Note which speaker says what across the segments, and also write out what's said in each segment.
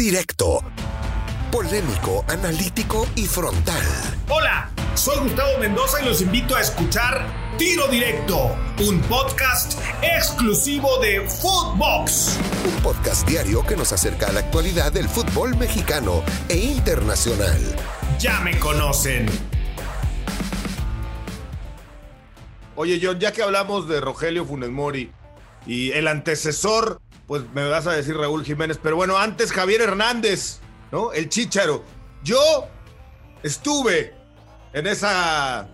Speaker 1: Directo. Polémico, analítico y frontal.
Speaker 2: Hola, soy Gustavo Mendoza y los invito a escuchar Tiro Directo, un podcast exclusivo de Footbox.
Speaker 1: Un podcast diario que nos acerca a la actualidad del fútbol mexicano e internacional.
Speaker 2: Ya me conocen.
Speaker 3: Oye, John, ya que hablamos de Rogelio Funes Mori y el antecesor, pues me vas a decir Raúl Jiménez, pero bueno, antes Javier Hernández, ¿no? El Chícharo. Yo estuve en esa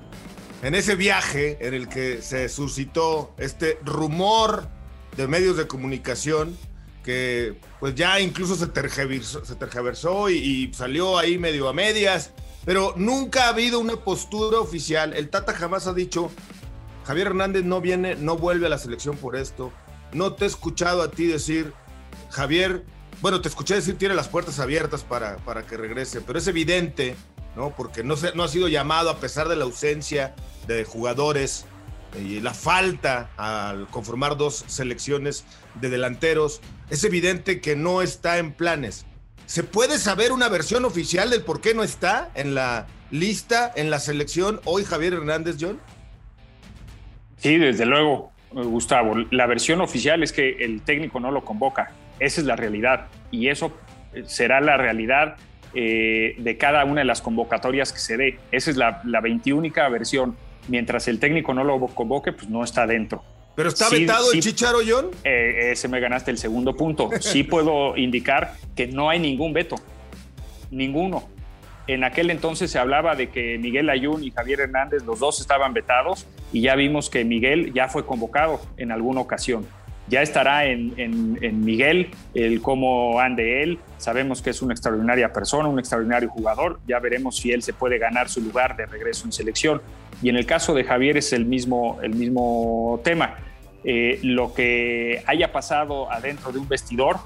Speaker 3: en ese viaje en el que se suscitó este rumor de medios de comunicación que pues ya incluso se tergiversó, se y, y, salió ahí medio a medias, pero nunca ha habido una postura oficial. El Tata jamás ha dicho, Javier Hernández no viene, no vuelve a la selección por esto. No te he escuchado a ti decir, Javier, bueno, te escuché decir tiene las puertas abiertas para, para que regrese, pero es evidente, ¿no? Porque no, se, no ha sido llamado a pesar de la ausencia de jugadores y la falta al conformar dos selecciones de delanteros. Es evidente que no está en planes. ¿Se puede saber una versión oficial del por qué no está en la lista, en la selección hoy Javier Hernández, John?
Speaker 4: Sí, desde luego, Gustavo. La versión oficial es que el técnico no lo convoca. Esa es la realidad. Y eso será la realidad eh, de cada una de las convocatorias que se dé. Esa es la, la 21 versión. Mientras el técnico no lo convoque, pues no está dentro.
Speaker 3: ¿Pero está sí, vetado sí, el Chicharo, John?
Speaker 4: Eh, ese me ganaste el segundo punto. Sí puedo indicar que no hay ningún veto. Ninguno. En aquel entonces se hablaba de que Miguel Ayun y Javier Hernández, los dos estaban vetados, y ya vimos que Miguel ya fue convocado en alguna ocasión. Ya estará en, Miguel el cómo ande él. Sabemos que es una extraordinaria persona, un extraordinario jugador. Ya veremos si él se puede ganar su lugar de regreso en selección. Y en el caso de Javier es el mismo, el mismo tema. Eh, lo que haya pasado adentro de un vestidor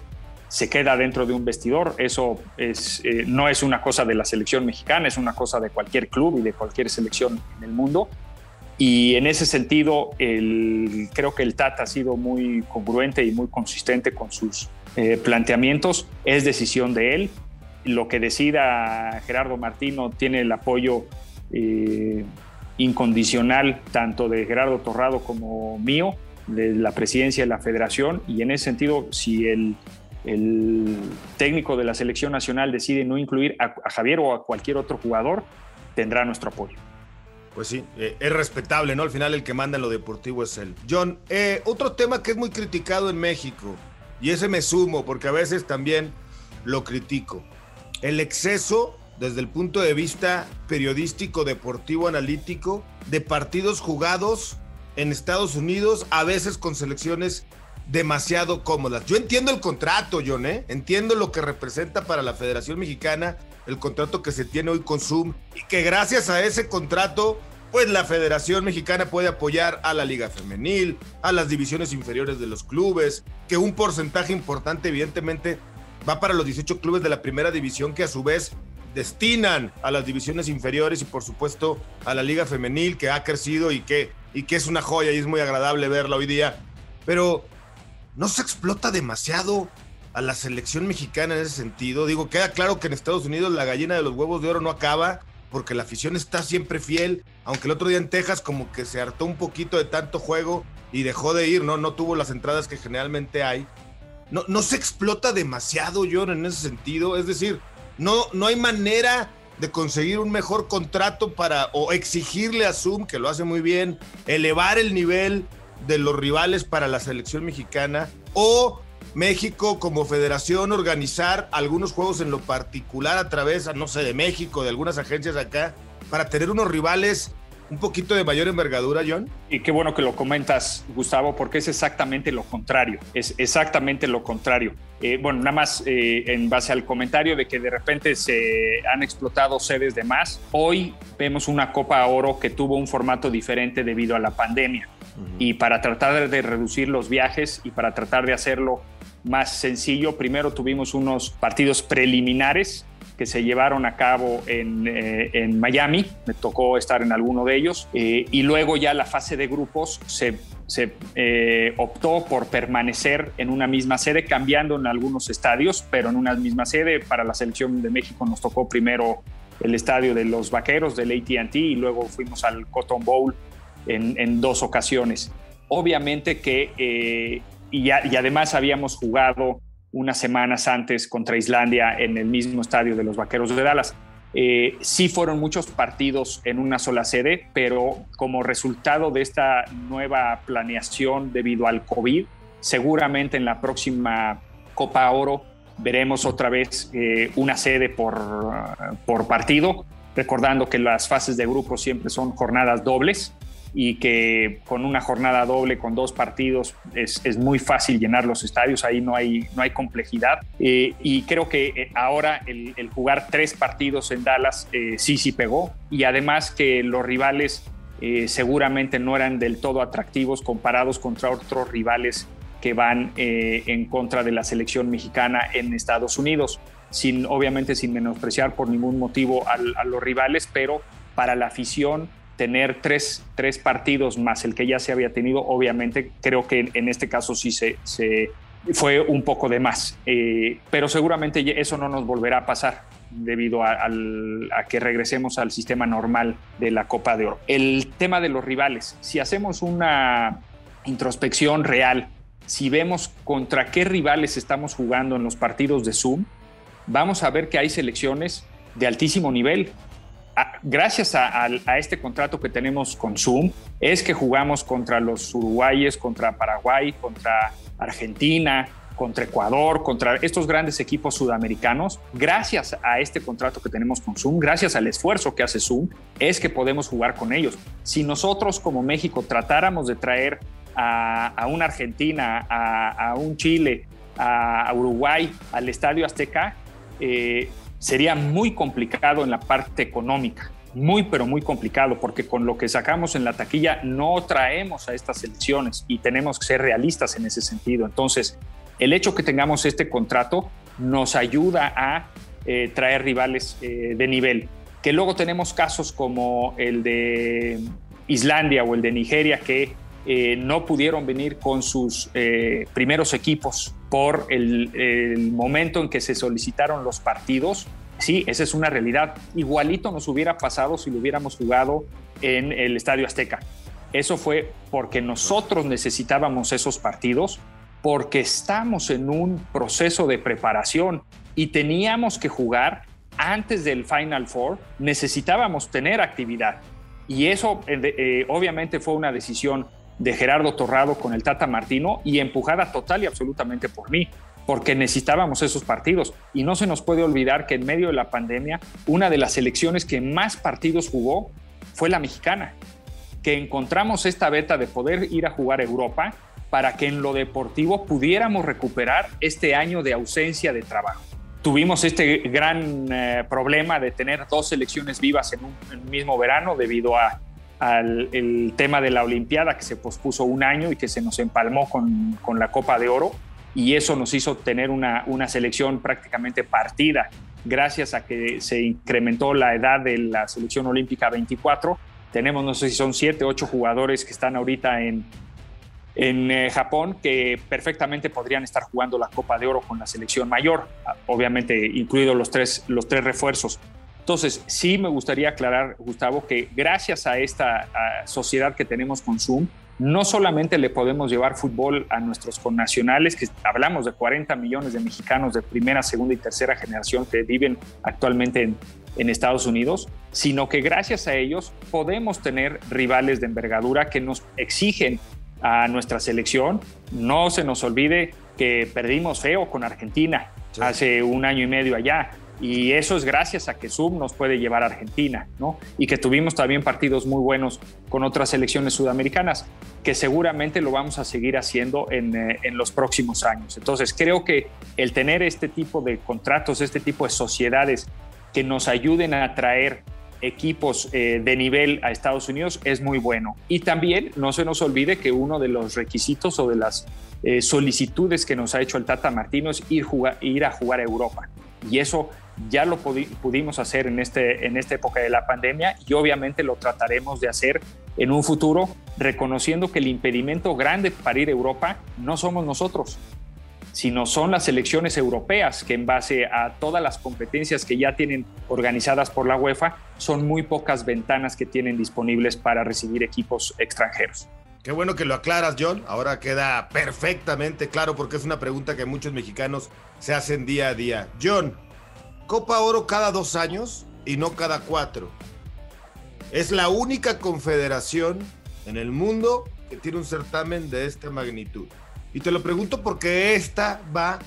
Speaker 4: se queda dentro de un vestidor. Eso es, eh, no es una cosa de la selección mexicana, es una cosa de cualquier club y de cualquier selección en el mundo. Y en ese sentido, el, creo que el Tata ha sido muy congruente y muy consistente con sus eh, planteamientos. Es decisión de él. Lo que decida Gerardo Martino tiene el apoyo eh, incondicional tanto de Gerardo Torrado como mío, de la presidencia de la federación. Y en ese sentido, si el, el técnico de la selección nacional decide no incluir a, Javier o a cualquier otro jugador, tendrá nuestro apoyo.
Speaker 3: Pues sí, eh, es respetable, ¿no? Al final el que manda en lo deportivo es él. John, eh, otro tema que es muy criticado en México, y ese me sumo porque a veces también lo critico, el exceso desde el punto de vista periodístico, deportivo, analítico, de partidos jugados en Estados Unidos, a veces con selecciones demasiado cómodas. Yo entiendo el contrato, John, ¿eh? entiendo lo que representa para la Federación Mexicana el contrato que se tiene hoy con Zoom y que gracias a ese contrato, pues la Federación Mexicana puede apoyar a la Liga Femenil, a las divisiones inferiores de los clubes, que un porcentaje importante evidentemente va para los 18 clubes de la primera división que a su vez destinan a las divisiones inferiores y por supuesto a la Liga Femenil que ha crecido y que, y que es una joya y es muy agradable verla hoy día. Pero no se explota demasiado a la selección mexicana en ese sentido. Digo, queda claro que en Estados Unidos la gallina de los huevos de oro no acaba porque la afición está siempre fiel, aunque el otro día en Texas como que se hartó un poquito de tanto juego y dejó de ir, ¿no? No tuvo las entradas que generalmente hay. No, no se explota demasiado, John, en ese sentido. Es decir, no, no hay manera de conseguir un mejor contrato para o exigirle a Zoom, que lo hace muy bien, elevar el nivel de los rivales para la selección mexicana o México como federación organizar algunos juegos en lo particular a través, no sé, de México, de algunas agencias acá, para tener unos rivales un poquito de mayor envergadura, John?
Speaker 4: Y qué bueno que lo comentas, Gustavo, porque es exactamente lo contrario, es exactamente lo contrario. Eh, bueno, nada más eh, en base al comentario de que de repente se han explotado sedes de más, hoy vemos una Copa Oro que tuvo un formato diferente debido a la pandemia. Y para tratar de reducir los viajes y para tratar de hacerlo más sencillo, primero tuvimos unos partidos preliminares que se llevaron a cabo en, eh, en Miami, me tocó estar en alguno de ellos, eh, y luego ya la fase de grupos se, se eh, optó por permanecer en una misma sede, cambiando en algunos estadios, pero en una misma sede. Para la selección de México nos tocó primero el estadio de los Vaqueros del ATT y luego fuimos al Cotton Bowl en, dos ocasiones. Obviamente que, eh, y, además habíamos jugado unas semanas antes contra Islandia en el mismo estadio de los Vaqueros de Dallas. Eh, sí fueron muchos partidos en una sola sede, pero como resultado de esta nueva planeación debido al COVID, seguramente en la próxima Copa Oro veremos otra vez eh, una sede por, por partido, recordando que las fases de grupo siempre son jornadas dobles y que con una jornada doble, con dos partidos, es, es muy fácil llenar los estadios, ahí no hay, no hay complejidad. Eh, y creo que eh, ahora el, jugar tres partidos en Dallas eh, sí, sí pegó, y además que los rivales seguramente no eran del todo atractivos comparados contra otros rivales que van en contra de la selección mexicana en Estados Unidos, sin, obviamente sin menospreciar por ningún motivo a los rivales, pero para la afición tener tres, tres, partidos más el que ya se había tenido, obviamente creo que en este caso sí se, se fue un poco de más, eh, pero seguramente eso no nos volverá a pasar debido a, a, que regresemos al sistema normal de la Copa de Oro. El tema de los rivales, si hacemos una introspección real, si vemos contra qué rivales estamos jugando en los partidos de Zoom, vamos a ver que hay selecciones de altísimo nivel gracias a, este contrato que tenemos con Zoom, es que jugamos contra los uruguayes, contra Paraguay, contra Argentina, contra Ecuador, contra estos grandes equipos sudamericanos, gracias a este contrato que tenemos con Zoom, gracias al esfuerzo que hace Zoom, es que podemos jugar con ellos. Si nosotros como México tratáramos de traer a, una Argentina, a, un Chile, a, Uruguay, al Estadio Azteca, eh, sería muy complicado en la parte económica, muy pero muy complicado, porque con lo que sacamos en la taquilla no traemos a estas elecciones y tenemos que ser realistas en ese sentido. Entonces, el hecho que tengamos este contrato nos ayuda a eh, traer rivales eh, de nivel. Que luego tenemos casos como el de Islandia o el de Nigeria que eh, no pudieron venir con sus primeros equipos por el, momento en que se solicitaron los partidos. Sí, esa es una realidad. Igualito nos hubiera pasado si lo hubiéramos jugado en el Estadio Azteca. Eso fue porque nosotros necesitábamos esos partidos, porque estamos en un proceso de preparación y teníamos que jugar antes del Final Four, necesitábamos tener actividad. Y eso eh, eh, obviamente fue una decisión de Gerardo Torrado con el Tata Martino y empujada total y absolutamente por mí, porque necesitábamos esos partidos. Y no se nos puede olvidar que en medio de la pandemia, una de las selecciones que más partidos jugó fue la mexicana, que encontramos esta beta de poder ir a jugar a Europa para que en lo deportivo pudiéramos recuperar este año de ausencia de trabajo. Tuvimos este gran eh, problema de tener dos selecciones vivas en un mismo verano debido a al el tema de la Olimpiada que se pospuso un año y que se nos empalmó con, con la Copa de Oro y eso nos hizo tener una, una, selección prácticamente partida gracias a que se incrementó la edad de la selección olímpica a 24. Tenemos, no sé si son 7, 8 jugadores que están ahorita en, en eh, Japón que perfectamente podrían estar jugando la Copa de Oro con la selección mayor, obviamente incluidos los tres, los tres refuerzos. Entonces, sí me gustaría aclarar, Gustavo, que gracias a esta sociedad que tenemos con Zoom, no solamente le podemos llevar fútbol a nuestros connacionales, que hablamos de 40 millones de mexicanos de primera, segunda y tercera generación que viven actualmente en, en Estados Unidos, sino que gracias a ellos podemos tener rivales de envergadura que nos exigen a nuestra selección. No se nos olvide que perdimos feo con Argentina hace un año y medio allá. Y eso es gracias a que Zoom nos puede llevar a Argentina, ¿no? Y que tuvimos también partidos muy buenos con otras selecciones sudamericanas, que seguramente lo vamos a seguir haciendo en, eh, en, los próximos años. Entonces, creo que el tener este tipo de contratos, este tipo de sociedades que nos ayuden a atraer equipos eh, de nivel a Estados Unidos es muy bueno. Y también no se nos olvide que uno de los requisitos o de las eh, solicitudes que nos ha hecho el Tata Martino es ir, ir a jugar a Europa. Y eso ya lo pudimos hacer en, este, en esta época de la pandemia y obviamente lo trataremos de hacer en un futuro, reconociendo que el impedimento grande para ir a Europa no somos nosotros, sino son las selecciones europeas que en base a todas las competencias que ya tienen organizadas por la UEFA, son muy pocas ventanas que tienen disponibles para recibir equipos extranjeros.
Speaker 3: Qué bueno que lo aclaras, John. Ahora queda perfectamente claro porque es una pregunta que muchos mexicanos se hacen día a día. John, Copa Oro cada dos años y no cada cuatro. Es la única confederación en el mundo que tiene un certamen de esta magnitud. Y te lo pregunto porque esta va,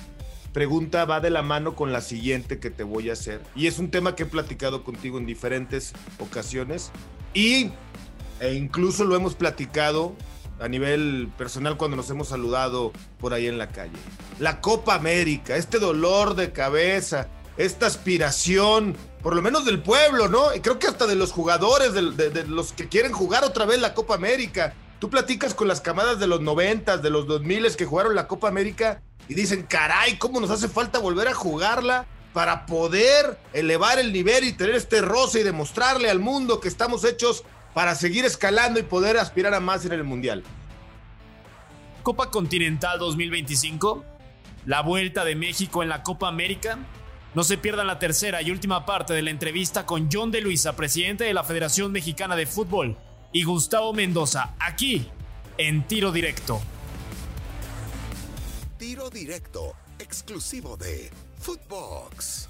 Speaker 3: pregunta va de la mano con la siguiente que te voy a hacer. Y es un tema que he platicado contigo en diferentes ocasiones. Y e incluso lo hemos platicado a nivel personal cuando nos hemos saludado por ahí en la calle. La Copa América, este dolor de cabeza, esta aspiración, por lo menos del pueblo, ¿no? Y creo que hasta de los jugadores, de, los que quieren jugar otra vez la Copa América. Tú platicas con las camadas de los 90, de los 2000 que jugaron la Copa América y dicen, caray, ¿cómo nos hace falta volver a jugarla para poder elevar el nivel y tener este roce y demostrarle al mundo que estamos hechos para seguir escalando y poder aspirar a más en el Mundial?
Speaker 5: Copa Continental 2025, la vuelta de México en la Copa América. No se pierdan la tercera y última parte de la entrevista con John de Luisa, presidente de la Federación Mexicana de Fútbol y Gustavo Mendoza, aquí en Tiro Directo.
Speaker 1: Tiro Directo, exclusivo de Footbox.